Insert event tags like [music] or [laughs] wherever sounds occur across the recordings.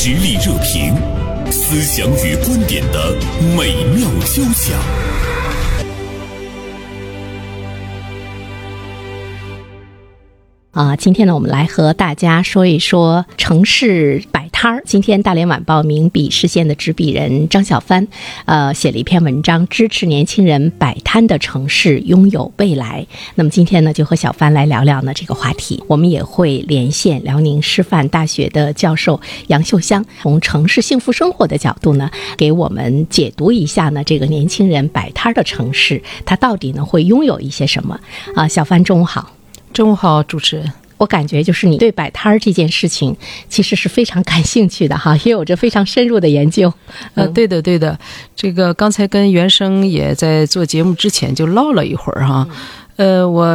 实力热评，思想与观点的美妙交响。啊，今天呢，我们来和大家说一说城市摆摊儿。今天，《大连晚报》名笔视线的执笔人张小帆，呃，写了一篇文章，支持年轻人摆摊的城市拥有未来。那么今天呢，就和小帆来聊聊呢这个话题。我们也会连线辽宁师范大学的教授杨秀香，从城市幸福生活的角度呢，给我们解读一下呢这个年轻人摆摊儿的城市，它到底呢会拥有一些什么？啊，小帆，中午好。中午好，主持人。我感觉就是你对摆摊儿这件事情其实是非常感兴趣的哈，也有着非常深入的研究。呃，对的，对的。这个刚才跟袁生也在做节目之前就唠了一会儿哈。呃，我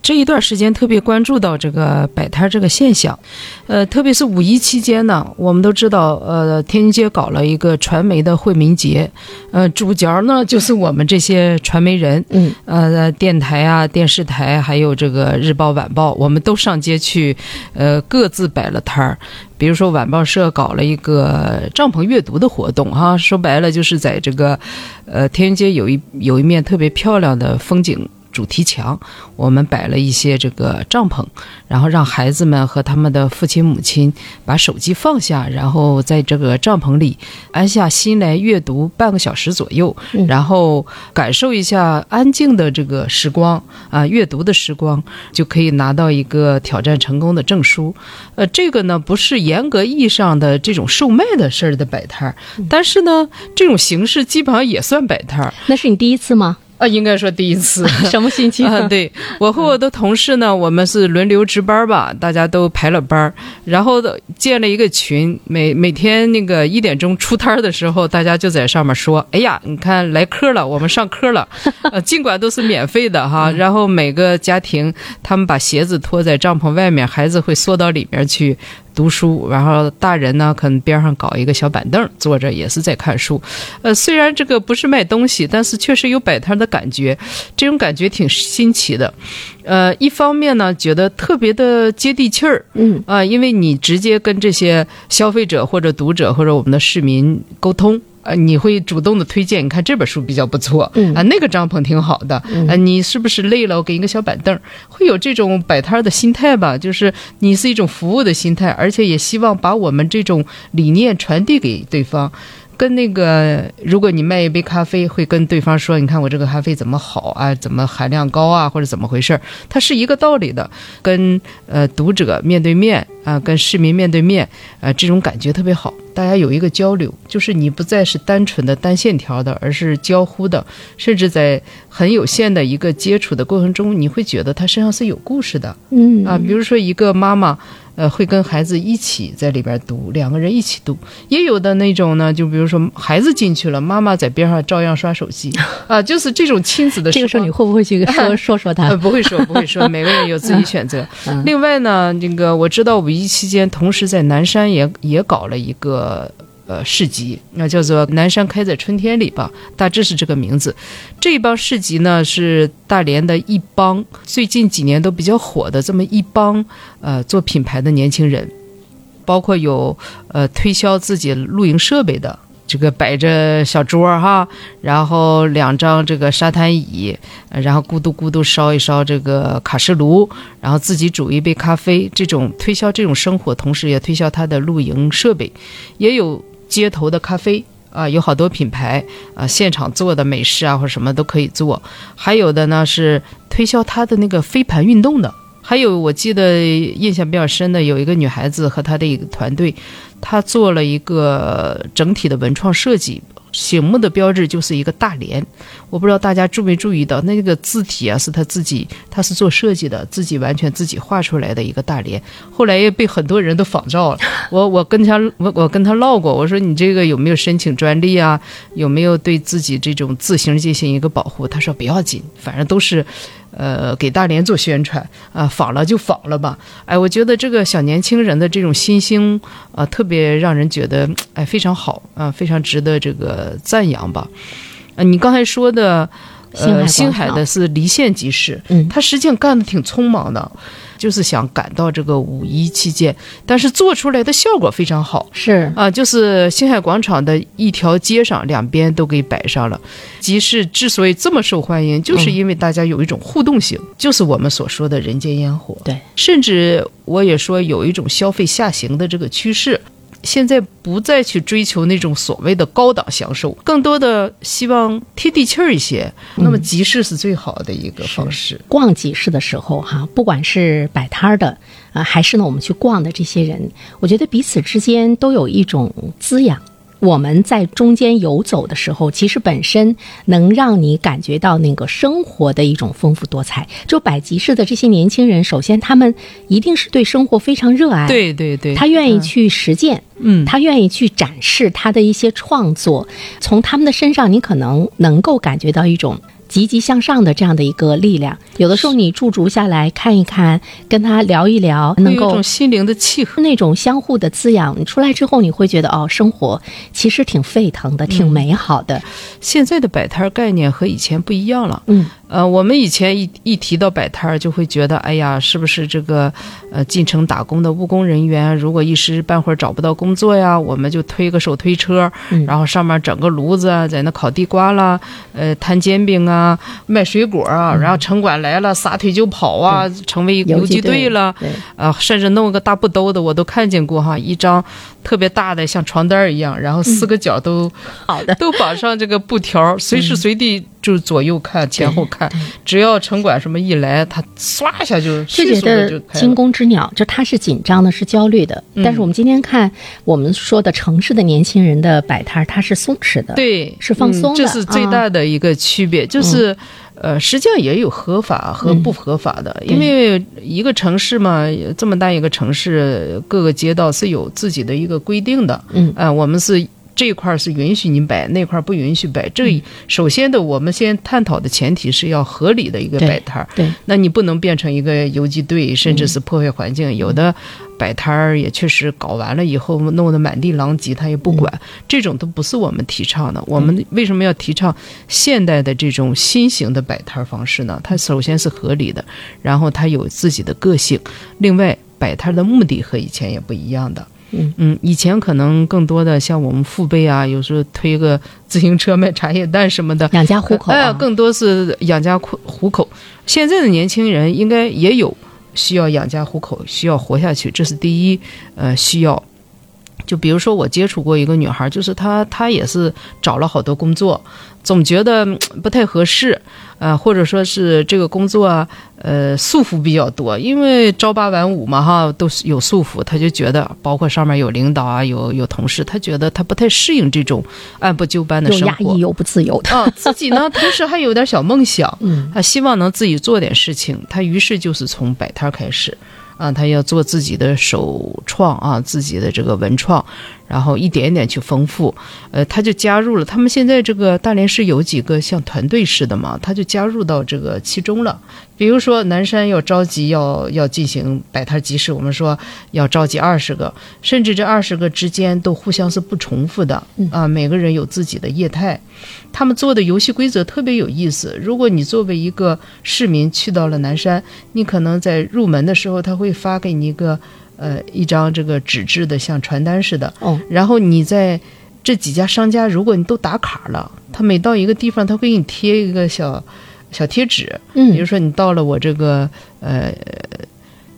这一段时间特别关注到这个摆摊这个现象，呃，特别是五一期间呢，我们都知道，呃，天津街搞了一个传媒的惠民节，呃，主角呢就是我们这些传媒人，嗯，呃，电台啊、电视台，还有这个日报、晚报，我们都上街去，呃，各自摆了摊儿。比如说晚报社搞了一个帐篷阅读的活动，哈，说白了就是在这个，呃，天津街有一有一面特别漂亮的风景。主题墙，我们摆了一些这个帐篷，然后让孩子们和他们的父亲母亲把手机放下，然后在这个帐篷里安下心来阅读半个小时左右，然后感受一下安静的这个时光啊，阅读的时光，就可以拿到一个挑战成功的证书。呃，这个呢不是严格意义上的这种售卖的事儿的摆摊儿，但是呢，这种形式基本上也算摆摊儿。那是你第一次吗？啊，应该说第一次，[laughs] 什么心情？啊，对我和我的同事呢，我们是轮流值班吧，大家都排了班然后建了一个群，每每天那个一点钟出摊的时候，大家就在上面说：“哎呀，你看来客了，我们上课了。[laughs] ”呃，尽管都是免费的哈，然后每个家庭他们把鞋子脱在帐篷外面，孩子会缩到里面去。读书，然后大人呢，可能边上搞一个小板凳坐着，也是在看书。呃，虽然这个不是卖东西，但是确实有摆摊的感觉，这种感觉挺新奇的。呃，一方面呢，觉得特别的接地气儿，嗯啊，因为你直接跟这些消费者或者读者或者我们的市民沟通。呃，你会主动的推荐，你看这本书比较不错，啊，那个帐篷挺好的，啊，你是不是累了？我给你个小板凳，会有这种摆摊的心态吧？就是你是一种服务的心态，而且也希望把我们这种理念传递给对方。跟那个，如果你卖一杯咖啡，会跟对方说：“你看我这个咖啡怎么好啊？怎么含量高啊？或者怎么回事儿？”它是一个道理的。跟呃读者面对面啊，跟市民面对面啊，这种感觉特别好。大家有一个交流，就是你不再是单纯的单线条的，而是交互的，甚至在很有限的一个接触的过程中，你会觉得他身上是有故事的。嗯啊，比如说一个妈妈。呃，会跟孩子一起在里边读，两个人一起读。也有的那种呢，就比如说孩子进去了，妈妈在边上照样刷手机，[laughs] 啊，就是这种亲子的。这个时候你会不会去说 [laughs] 说说他？不会说，不会说，每个人有自己选择。另外呢，这个我知道五一期间，同时在南山也也搞了一个。呃，市集那叫做南山开在春天里吧，大致是这个名字。这一帮市集呢，是大连的一帮最近几年都比较火的这么一帮呃做品牌的年轻人，包括有呃推销自己露营设备的，这个摆着小桌哈，然后两张这个沙滩椅，然后咕嘟咕嘟烧一烧这个卡式炉，然后自己煮一杯咖啡，这种推销这种生活，同时也推销他的露营设备，也有。街头的咖啡啊，有好多品牌啊，现场做的美式啊，或者什么都可以做。还有的呢是推销他的那个飞盘运动的。还有我记得印象比较深的，有一个女孩子和她的一个团队，她做了一个整体的文创设计。醒目的标志就是一个大连，我不知道大家注没注意到，那个字体啊是他自己，他是做设计的，自己完全自己画出来的一个大连。后来也被很多人都仿照了。[laughs] 我我跟他我我跟他唠过，我说你这个有没有申请专利啊？有没有对自己这种字形进行一个保护？他说不要紧，反正都是。呃，给大连做宣传啊，仿了就仿了吧。哎，我觉得这个小年轻人的这种新兴啊，特别让人觉得哎非常好啊，非常值得这个赞扬吧。啊，你刚才说的，呃，星海的是离线集市，嗯，他实际上干的挺匆忙的。就是想赶到这个五一期间，但是做出来的效果非常好。是啊，就是星海广场的一条街上，两边都给摆上了。集市之所以这么受欢迎，就是因为大家有一种互动性，就是我们所说的人间烟火。对，甚至我也说有一种消费下行的这个趋势。现在不再去追求那种所谓的高档享受，更多的希望贴地气儿一些。那么集市是最好的一个方式。逛集市的时候，哈，不管是摆摊儿的啊，还是呢我们去逛的这些人，我觉得彼此之间都有一种滋养。我们在中间游走的时候，其实本身能让你感觉到那个生活的一种丰富多彩。就百集市的这些年轻人，首先他们一定是对生活非常热爱，对对对，他愿意去实践，嗯，他愿意去展示他的一些创作。从他们的身上，你可能能够感觉到一种。积极向上的这样的一个力量，有的时候你驻足下来看一看，跟他聊一聊，能够心灵的契合，那种相互的滋养。你出来之后，你会觉得哦，生活其实挺沸腾的，挺美好的。现在的摆摊概念和以前不一样了，嗯。呃，我们以前一一提到摆摊儿，就会觉得，哎呀，是不是这个呃进城打工的务工人员，如果一时半会儿找不到工作呀，我们就推个手推车，然后上面整个炉子，在那烤地瓜啦，呃，摊煎饼啊，卖水果啊，然后城管来了，撒腿就跑啊，成为游击队了，啊，甚至弄个大布兜子，我都看见过哈，一张特别大的像床单一样，然后四个角都好的。都绑上这个布条，随时随地。就是左右看，前后看，只要城管什么一来，他唰一下就迅速的就惊弓之鸟，就他是紧张的，是焦虑的。但是我们今天看我们说的城市的年轻人的摆摊，他是松弛的，对，是放松的。这是最大的一个区别，就是呃，实际上也有合法和不合法的，因为一个城市嘛，这么大一个城市，各个街道是有自己的一个规定的。嗯，啊，我们是。这块是允许你摆，那块不允许摆。这首先的，我们先探讨的前提是要合理的一个摆摊儿。对，那你不能变成一个游击队，甚至是破坏环境。有的摆摊儿也确实搞完了以后，弄得满地狼藉，他也不管。这种都不是我们提倡的。我们为什么要提倡现代的这种新型的摆摊儿方式呢？它首先是合理的，然后它有自己的个性。另外，摆摊的目的和以前也不一样的。嗯嗯，以前可能更多的像我们父辈啊，有时候推个自行车卖茶叶蛋什么的，养家糊口。哎，更多是养家糊糊口。现在的年轻人应该也有需要养家糊口，需要活下去，这是第一呃需要。就比如说我接触过一个女孩，就是她她也是找了好多工作，总觉得不太合适。呃，或者说是这个工作啊，呃，束缚比较多，因为朝八晚五嘛，哈，都是有束缚，他就觉得，包括上面有领导啊，有有同事，他觉得他不太适应这种按部就班的生活，又压抑又不自由的。啊，自己呢，同时还有点小梦想，[laughs] 嗯，他希望能自己做点事情，他于是就是从摆摊开始。啊，他要做自己的首创啊，自己的这个文创，然后一点一点去丰富。呃，他就加入了。他们现在这个大连市有几个像团队似的嘛，他就加入到这个其中了。比如说南山要召集要要进行摆摊集市，我们说要召集二十个，甚至这二十个之间都互相是不重复的啊，每个人有自己的业态。他们做的游戏规则特别有意思。如果你作为一个市民去到了南山，你可能在入门的时候，他会发给你一个呃一张这个纸质的像传单似的。哦。然后你在这几家商家，如果你都打卡了，他每到一个地方，他会给你贴一个小小贴纸。嗯。比如说你到了我这个呃。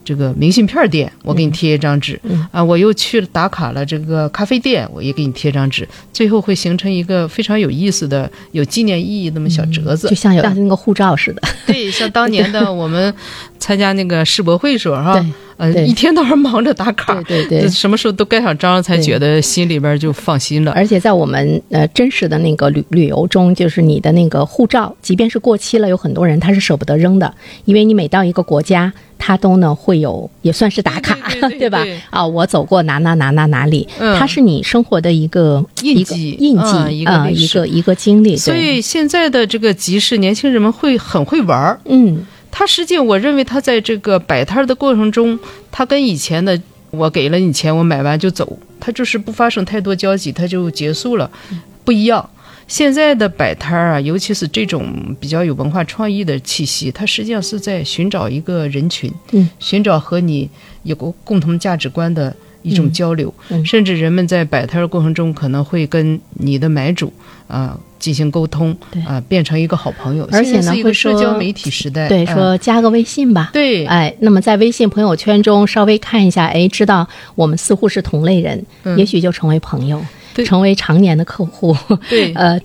这个明信片店，我给你贴一张纸啊！我又去了打卡了这个咖啡店，我也给你贴张纸。最后会形成一个非常有意思的、有纪念意义那么小折子，就像有那个护照似的。对，像当年的 [laughs] 我们参加那个世博会时候哈，呃，一天到晚忙着打卡，对对对，什么时候都盖上章，才觉得心里边就放心了。而且在我们呃真实的那个旅旅游中，就是你的那个护照，即便是过期了，有很多人他是舍不得扔的，因为你每到一个国家。他都呢会有，也算是打卡，对吧？啊，我走过哪哪哪哪哪里，它是你生活的一个印记，印记，一个一个一个经历。所以现在的这个集市，年轻人们会很会玩儿。嗯，他实际我认为他在这个摆摊的过程中，他跟以前的我给了你钱，我买完就走，他就是不发生太多交集，他就结束了，不一样。现在的摆摊儿啊，尤其是这种比较有文化创意的气息，它实际上是在寻找一个人群，嗯，寻找和你有个共同价值观的一种交流，甚至人们在摆摊儿过程中可能会跟你的买主啊、进行沟通，对。啊、变成一个好朋友。而且呢会说社交媒体时代，对，嗯。说加个微信吧。对，哎，那么在微信朋友圈中稍微看一下，哎，知道我们似乎是同类人，嗯。也许就成为朋友，对。成为常年的客户。对，[laughs] 呃，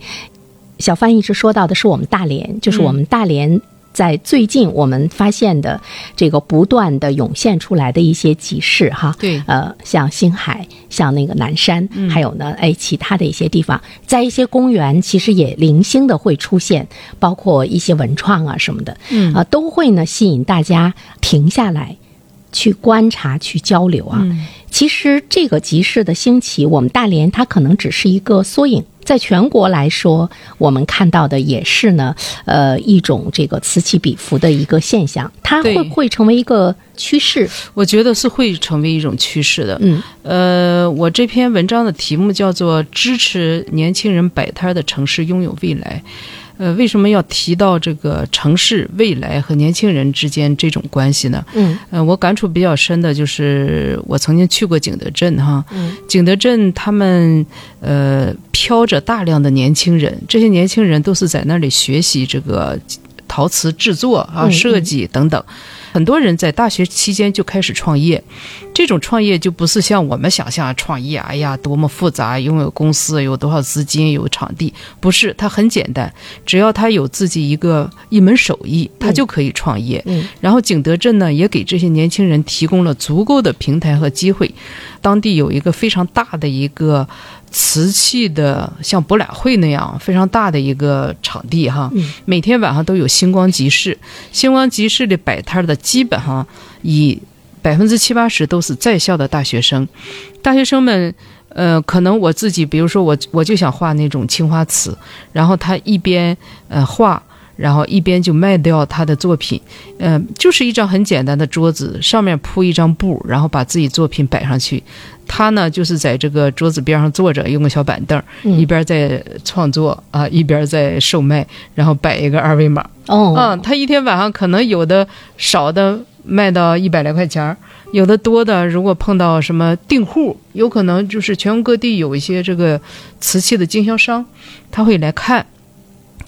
小范一直说到的是我们大连，就是我们大连在最近我们发现的这个不断的涌现出来的一些集市哈，对。呃，像星海，像那个南山，还有呢，哎，其他的一些地方，在一些公园其实也零星的会出现，包括一些文创啊什么的，嗯。啊、都会呢吸引大家停下来。去观察、去交流啊，嗯其实这个集市的兴起，我们大连它可能只是一个缩影，在全国来说，我们看到的也是呢，呃，一种这个此起彼伏的一个现象，它会不会成为一个趋势？我觉得是会成为一种趋势的。嗯呃，我这篇文章的题目叫做“支持年轻人摆摊的城市拥有未来”。呃，为什么要提到这个城市未来和年轻人之间这种关系呢？嗯呃，我感触比较深的就是我曾经去过景德镇哈，嗯景德镇他们呃飘着大量的年轻人，这些年轻人都是在那里学习这个陶瓷制作啊、嗯设计等等。很多人在大学期间就开始创业，这种创业就不是像我们想象创业，哎呀多么复杂，拥有公司，有多少资金，有场地，不是，它很简单，只要他有自己一个一门手艺，他就可以创业。然后景德镇呢，也给这些年轻人提供了足够的平台和机会。当地有一个非常大的一个瓷器的，像博览会那样非常大的一个场地哈，嗯每天晚上都有星光集市。星光集市里摆摊儿的，基本上以百分之七八十都是在校的大学生，大学生们。呃，可能我自己，比如说我，我就想画那种青花瓷，然后他一边呃画，然后一边就卖掉他的作品，嗯、就是一张很简单的桌子，上面铺一张布，然后把自己作品摆上去。他呢，就是在这个桌子边上坐着，用个小板凳，嗯一边在创作啊，一边在售卖，然后摆一个二维码。哦，嗯，他一天晚上可能有的少的卖到一百来块钱儿，有的多的，如果碰到什么订户，有可能就是全国各地有一些这个瓷器的经销商，他会来看。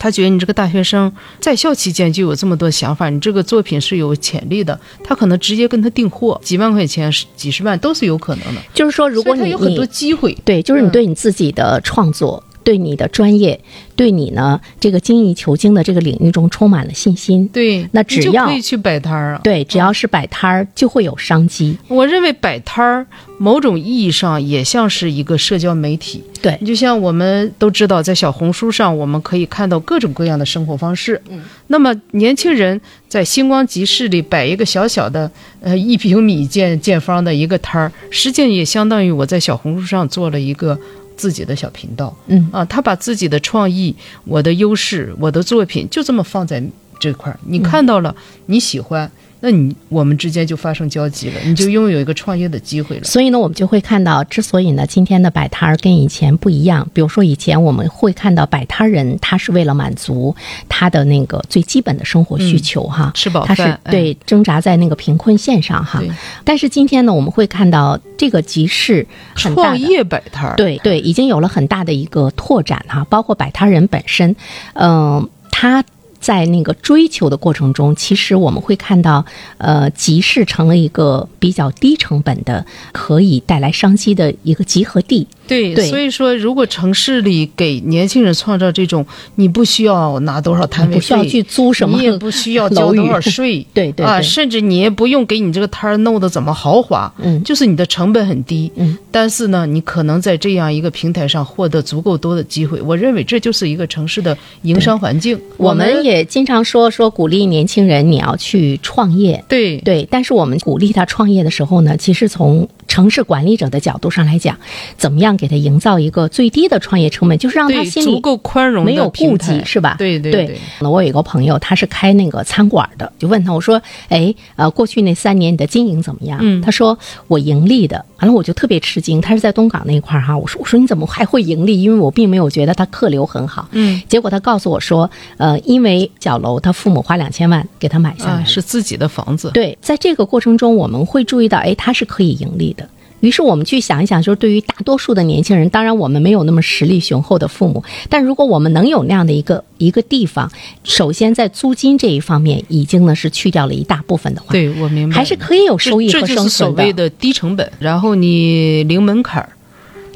他觉得你这个大学生在校期间就有这么多想法，你这个作品是有潜力的，他可能直接跟他订货，几万块钱、几十万都是有可能的。就是说，如果你有很多你机会，对，就是你嗯对你自己的创作。对你的专业，对你呢这个精益求精的这个领域中充满了信心，对，那只要可以去摆摊儿啊。对，只要是摆摊儿就会有商机，我认为摆摊儿某种意义上也像是一个社交媒体。对就像我们都知道，在小红书上我们可以看到各种各样的生活方式。嗯，那么年轻人在星光集市里摆一个小小的呃一平米见见方的一个摊儿，实际上也相当于我在小红书上做了一个。自己的小频道，嗯。啊，他把自己的创意、我的优势、我的作品就这么放在这块儿，你看到了，你喜欢，那你我们之间就发生交集了，你就拥有一个创业的机会了。所以呢，我们就会看到，之所以呢今天的摆摊儿跟以前不一样，比如说以前我们会看到摆摊儿人他是为了满足他的那个最基本的生活需求哈，吃饱他是对挣扎在那个贫困线上哈。但是今天呢，我们会看到这个集市很大创业摆摊儿，对对，已经有了很大的一个拓展哈，包括摆摊人本身，嗯、他。在那个追求的过程中，其实我们会看到，呃，集市成了一个比较低成本的，可以带来商机的一个集合地。对，对。所以说，如果城市里给年轻人创造这种，你不需要拿多少摊位费，不需要去租什么你也不需要交 [laughs] 多少税，[laughs] 啊，对对对。甚至你也不用给你这个摊儿弄得怎么豪华，嗯。就是你的成本很低，嗯，但是呢，你可能在这样一个平台上获得足够多的机会，我认为这就是一个城市的营商环境。我们也经常说说鼓励年轻人你要去创业，对。对，但是我们鼓励他创业的时候呢，其实从城市管理者的角度上来讲，怎么样给他营造一个最低的创业成本，就是让他对心里足够宽容没有顾忌，是吧？对对对那我有一个朋友，他是开那个餐馆的，就问他，我说，哎，呃，过去那三年你的经营怎么样？嗯他说我盈利的。完了，我就特别吃惊，他是在东港那一块儿哈，我说我说你怎么还会盈利？因为我并没有觉得他客流很好。嗯结果他告诉我说，呃，因为角楼他父母花两千万给他买下来啊，是自己的房子。对，在这个过程中，我们会注意到，哎，他是可以盈利的。于是我们去想一想，就是对于大多数的年轻人，当然我们没有那么实力雄厚的父母，但如果我们能有那样的一个一个地方，首先在租金这一方面已经呢是去掉了一大部分的话，对，我明白，还是可以有收益和这就是所谓的低成本，然后你零门槛儿。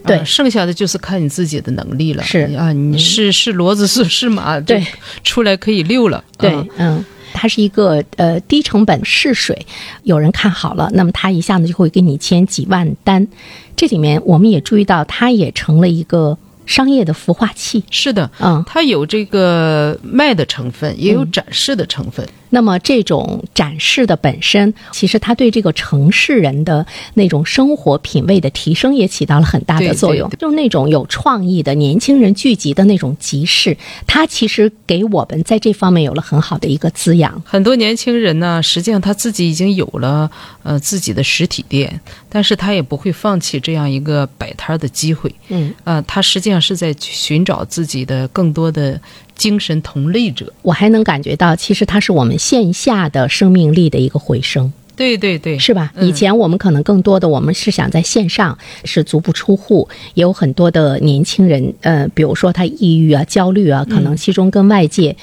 对啊剩下的就是看你自己的能力了。是啊，你是是骡子是是马，对出来可以溜了。对啊，嗯。它是一个呃低成本试水，有人看好了，那么他一下子就会给你签几万单。这里面我们也注意到，它也成了一个商业的孵化器。是的，嗯，它有这个卖的成分，也有展示的成分。那么这种展示的本身，其实它对这个城市人的那种生活品味的提升也起到了很大的作用。就那种有创意的年轻人聚集的那种集市，它其实给我们在这方面有了很好的一个滋养。很多年轻人呢，实际上他自己已经有了呃自己的实体店，但是他也不会放弃这样一个摆摊儿的机会。嗯，呃，他实际上是在寻找自己的更多的精神同类者。我还能感觉到，其实它是我们线下的生命力的一个回升。对对对，是吧？嗯以前我们可能更多的，我们是想在线上是足不出户，也有很多的年轻人，呃，比如说他抑郁啊、焦虑啊，可能其中跟外界。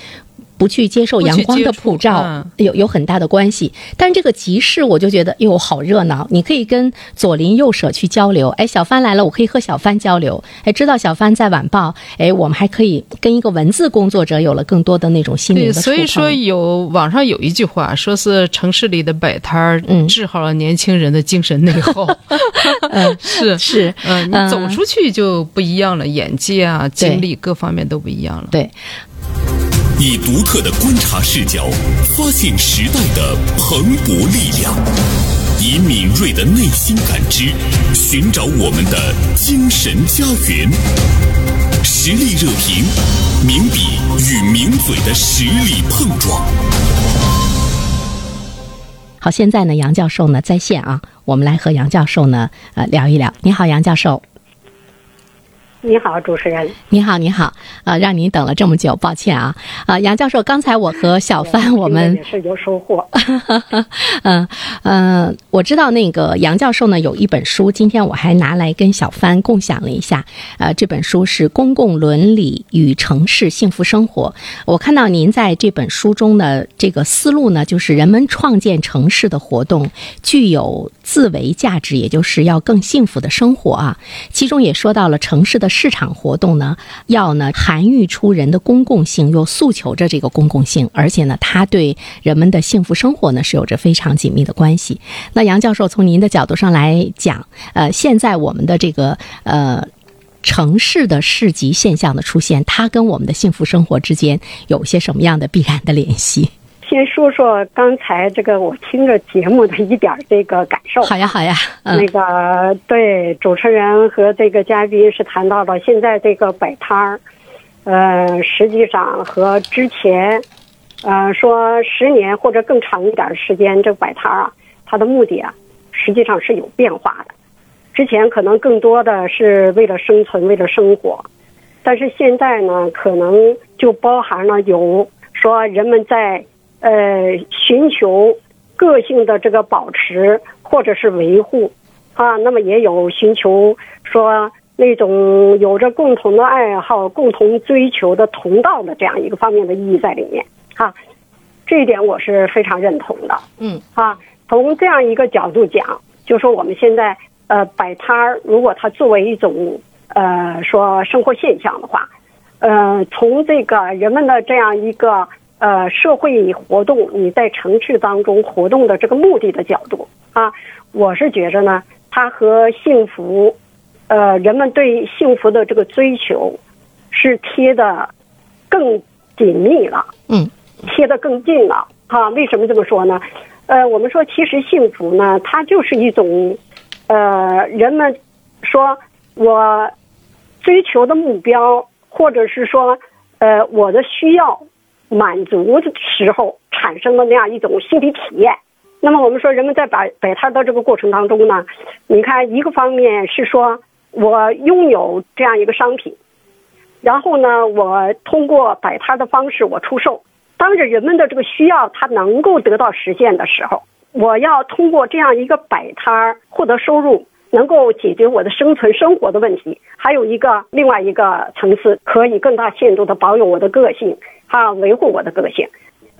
不去接受阳光的普照，嗯有有很大的关系。但这个集市，我就觉得哟，好热闹！你可以跟左邻右舍去交流。哎，小帆来了，我可以和小帆交流。哎，知道小帆在晚报，哎，我们还可以跟一个文字工作者有了更多的那种心灵，的触碰。所以说有网上有一句话，说是城市里的摆摊儿嗯治好了年轻人的精神内耗。[laughs] 嗯是 [laughs] 是，嗯，你嗯走出去就不一样了，眼界啊、经历各方面都不一样了。对。以独特的观察视角，发现时代的蓬勃力量；以敏锐的内心感知，寻找我们的精神家园。实力热评，名笔与名嘴的实力碰撞。好，现在呢，杨教授呢在线啊，我们来和杨教授呢呃聊一聊。你好，杨教授。你好，主持人。你好，你好，呃，让您等了这么久，抱歉啊，啊、杨教授，刚才我和小帆我们也是有收获。[laughs] 嗯嗯，我知道那个杨教授呢有一本书，今天我还拿来跟小帆共享了一下。呃，这本书是《公共伦理与城市幸福生活》。我看到您在这本书中的这个思路呢，就是人们创建城市的活动具有自为价值，也就是要更幸福的生活啊。其中也说到了城市的市场活动呢，要呢涵育出人的公共性，又诉求着这个公共性，而且呢，它对人们的幸福生活呢是有着非常紧密的关系。那杨教授从您的角度上来讲，呃，现在我们的这个呃。城市的市集现象的出现，它跟我们的幸福生活之间有些什么样的必然的联系？先说说刚才这个我听着节目的一点儿这个感受。好呀，好呀，嗯那个对主持人和这个嘉宾是谈到了现在这个摆摊儿，呃，实际上和之前，呃，说十年或者更长一点儿时间，这个摆摊儿啊，它的目的啊，实际上是有变化的。之前可能更多的是为了生存，为了生活，但是现在呢，可能就包含了有说人们在呃寻求个性的这个保持或者是维护。啊，那么也有寻求说那种有着共同的爱好、共同追求的同道的这样一个方面的意义在里面。啊，这一点我是非常认同的。嗯。啊，从这样一个角度讲，就说我们现在呃摆摊儿，如果它作为一种呃说生活现象的话，呃，从这个人们的这样一个呃社会活动，你在城市当中活动的这个目的的角度啊，我是觉着呢，它和幸福，呃，人们对幸福的这个追求是贴的更紧密了。嗯贴的更近了哈、为什么这么说呢？呃，我们说其实幸福呢，它就是一种呃，人们说我追求的目标，或者是说呃我的需要满足的时候产生的那样一种心理体验。那么我们说，人们在摆摆摊的这个过程当中呢，你看一个方面是说我拥有这样一个商品，然后呢，我通过摆摊的方式我出售。当着人们的这个需要，它能够得到实现的时候，我要通过这样一个摆摊儿获得收入，能够解决我的生存生活的问题。还有一个另外一个层次，可以更大限度的保有我的个性，啊，维护我的个性。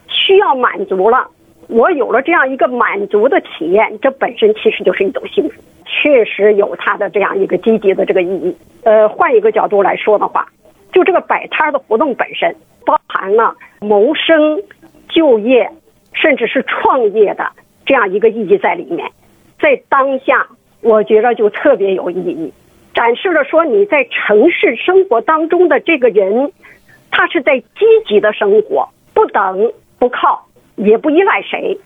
需要满足了，我有了这样一个满足的体验，这本身其实就是一种幸福，确实有它的这样一个积极的这个意义。呃，换一个角度来说的话，就这个摆摊的活动本身。包含了谋生、就业，甚至是创业的这样一个意义在里面，在当下，我觉得就特别有意义，展示了说你在城市生活当中的这个人，他是在积极的生活，不等不靠，也不依赖谁，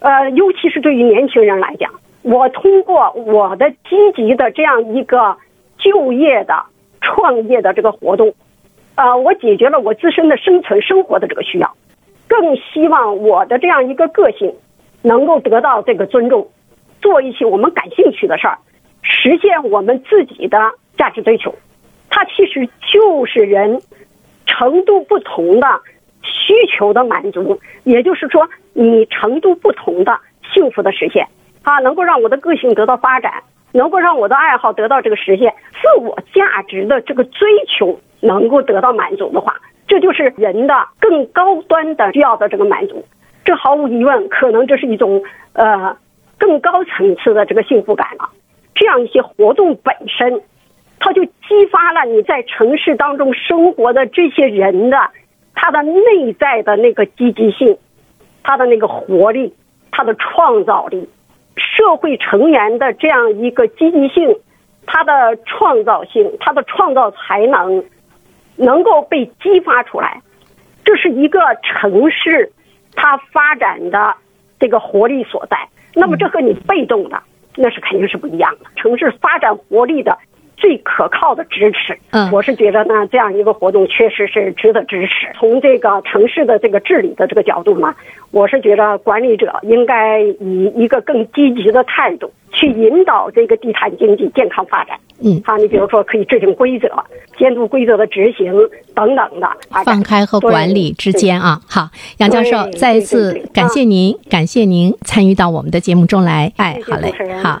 呃，尤其是对于年轻人来讲，我通过我的积极的这样一个就业的、创业的这个活动。呃，我解决了我自身的生存生活的这个需要，更希望我的这样一个个性能够得到这个尊重，做一些我们感兴趣的事儿，实现我们自己的价值追求。它其实就是人程度不同的需求的满足，也就是说，你程度不同的幸福的实现，啊，能够让我的个性得到发展，能够让我的爱好得到这个实现，自我价值的这个追求。能够得到满足的话，这就是人的更高端的需要的这个满足。这毫无疑问，可能这是一种呃更高层次的这个幸福感了。这样一些活动本身，它就激发了你在城市当中生活的这些人的他的内在的那个积极性，他的那个活力，他的创造力，社会成员的这样一个积极性，他的创造性，他的创造才能。能够被激发出来，这是一个城市它发展的这个活力所在。那么这和你被动的那是肯定是不一样的。城市发展活力的最可靠的支持，嗯，我是觉得呢，这样一个活动确实是值得支持。从这个城市的这个治理的这个角度嘛，我是觉得管理者应该以一个更积极的态度去引导这个地摊经济健康发展。嗯，好，你比如说可以制定规则。监督规则的执行等等的，放开和管理之间啊，好，杨教授再一次感谢您，感谢您参与到我们的节目中来，哎，好嘞，好。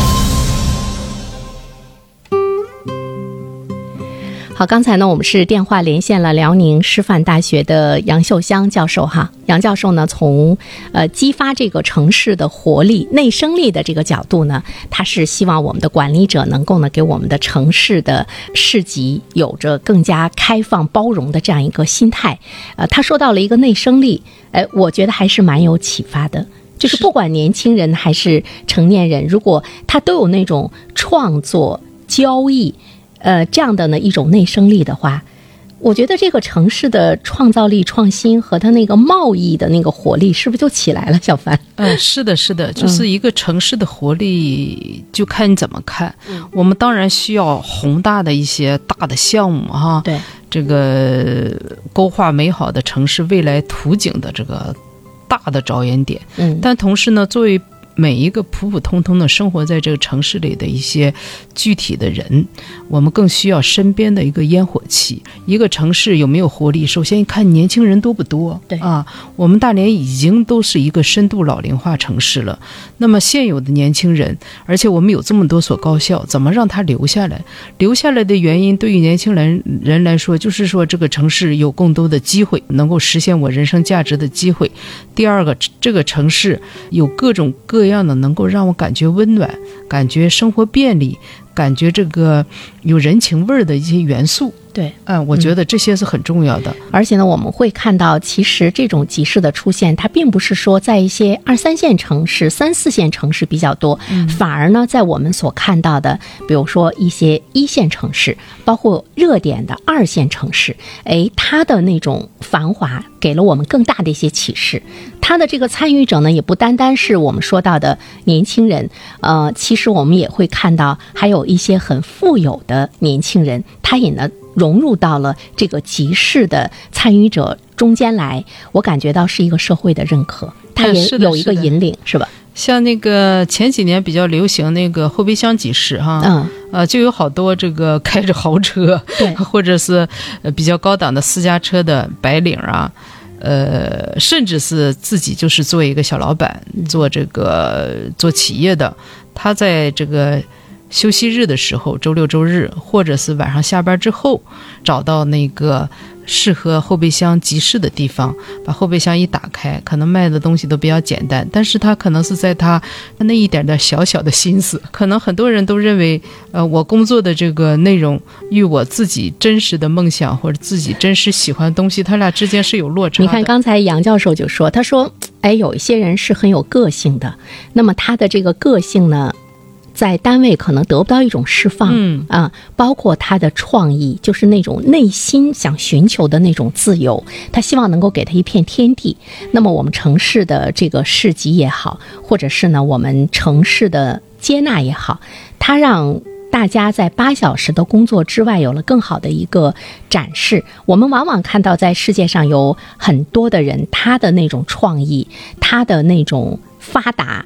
好，刚才呢，我们是电话连线了辽宁师范大学的杨秀香教授哈。杨教授呢，从呃激发这个城市的活力、内生力的这个角度呢，他是希望我们的管理者能够呢，给我们的城市的市集有着更加开放包容的这样一个心态。呃，他说到了一个内生力，哎，我觉得还是蛮有启发的。就是不管年轻人还是成年人，如果他都有那种创作、交易。呃，这样的呢一种内生力的话，我觉得这个城市的创造力、创新和它那个贸易的那个活力，是不是就起来了？小凡，嗯，是的，是的，就是一个城市的活力，就看你怎么看。我们当然需要宏大的一些大的项目哈，对，这个勾画美好的城市未来图景的这个大的着眼点。嗯，但同时呢，作为每一个普普通通的生活在这个城市里的一些具体的人，我们更需要身边的一个烟火气。一个城市有没有活力，首先看年轻人多不多。对啊，我们大连已经都是一个深度老龄化城市了。那么现有的年轻人，而且我们有这么多所高校，怎么让他留下来？留下来的原因，对于年轻人人来说，就是说这个城市有更多的机会，能够实现我人生价值的机会。第二个，这个城市有各种各。各样的能够让我感觉温暖、感觉生活便利、感觉这个有人情味儿的一些元素。对，嗯，我觉得这些是很重要的。而且呢，我们会看到，其实这种集市的出现，它并不是说在一些二三线城市、三四线城市比较多，反而呢，在我们所看到的，比如说一些一线城市，包括热点的二线城市，哎，它的那种繁华，给了我们更大的一些启示。它的这个参与者呢，也不单单是我们说到的年轻人，呃，其实我们也会看到，还有一些很富有的年轻人，他也呢。融入到了这个集市的参与者中间来，我感觉到是一个社会的认可，它也有一个引领，是吧？像那个前几年比较流行那个后备箱集市，哈，嗯，呃，就有好多这个开着豪车，对，[laughs] 或者是比较高档的私家车的白领啊，呃，甚至是自己就是做一个小老板，做这个做企业的，他在这个。休息日的时候，周六周日，或者是晚上下班之后，找到那个适合后备箱集市的地方，把后备箱一打开，可能卖的东西都比较简单，但是他可能是在他那一点的小小的心思，可能很多人都认为，呃，我工作的这个内容与我自己真实的梦想或者自己真实喜欢的东西，他俩之间是有落差。你看刚才杨教授就说，他说，哎，有一些人是很有个性的，那么他的这个个性呢？在单位可能得不到一种释放，嗯啊，包括他的创意，就是那种内心想寻求的那种自由，他希望能够给他一片天地。那么我们城市的这个市集也好，或者是呢我们城市的接纳也好，他让大家在八小时的工作之外有了更好的一个展示。我们往往看到在世界上有很多的人，他的那种创意，他的那种发达。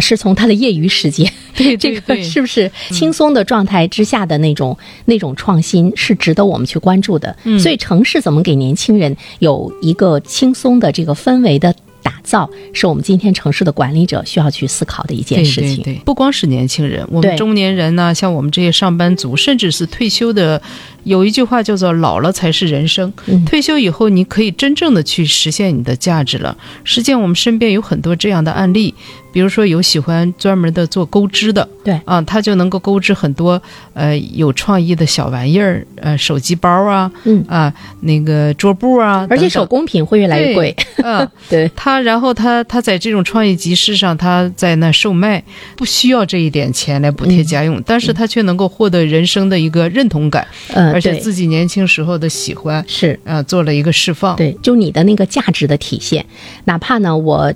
是从他的业余时间，对 [laughs] 这个是不是轻松的状态之下的那种那种创新是值得我们去关注的？所以城市怎么给年轻人有一个轻松的这个氛围的打造，是我们今天城市的管理者需要去思考的一件事情。对，不光是年轻人，我们中年人呢，像我们这些上班族，甚至是退休的。有一句话叫做“老了才是人生”，退休以后你可以真正的去实现你的价值了。实际上，我们身边有很多这样的案例，比如说有喜欢专门的做钩织的，对。啊，他就能够钩织很多呃有创意的小玩意儿，呃，手机包啊，嗯。啊，那个桌布啊，而且手工品会越来越贵，嗯，[laughs] 对。他，然后他他在这种创意集市上，他在那售卖，不需要这一点钱来补贴家用，但是他却能够获得人生的一个认同感，嗯。而且自己年轻时候的喜欢是啊，做了一个释放。对，就你的那个价值的体现，哪怕呢，我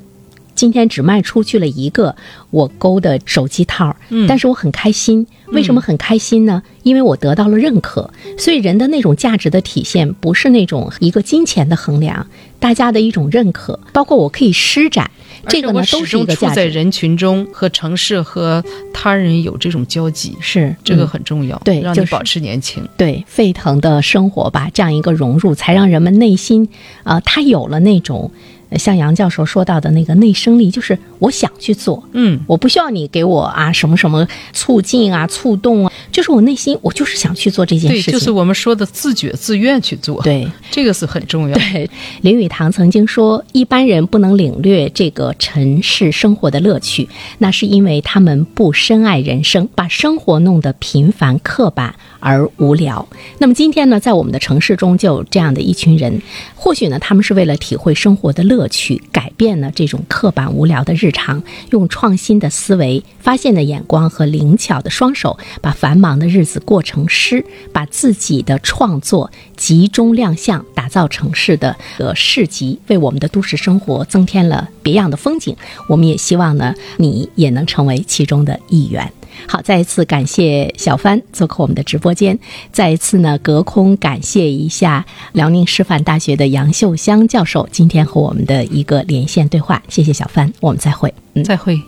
今天只卖出去了一个我勾的手机套，嗯，但是我很开心。为什么很开心呢？因为我得到了认可。所以人的那种价值的体现，不是那种一个金钱的衡量，大家的一种认可，包括我可以施展。这个呢，都是一个价值。在人群中和城市和他人有这种交集，是这个很重要。对，让你保持年轻。对，沸腾的生活吧，这样一个融入，才让人们内心啊，他有了那种像杨教授说到的那个内生力，就是我想去做。嗯，我不需要你给我啊什么什么促进啊、触动啊，就是我内心我就是想去做这件事情。对就是我们说的自觉自愿去做。对，这个是很重要。对，林语堂曾经说，一般人不能领略这个。尘世生活的乐趣，那是因为他们不深爱人生，把生活弄得平凡、刻板而无聊。那么今天呢，在我们的城市中，就有这样的一群人，或许呢，他们是为了体会生活的乐趣，改变了这种刻板无聊的日常，用创新的思维、发现的眼光和灵巧的双手，把繁忙的日子过成诗，把自己的创作集中亮相，打造城市的呃市集，为我们的都市生活增添了别样的。风景，我们也希望呢，你也能成为其中的一员。好，再一次感谢小帆做客我们的直播间，再一次呢，隔空感谢一下辽宁师范大学的杨秀香教授今天和我们的一个连线对话。谢谢小帆，我们再会。嗯，再会。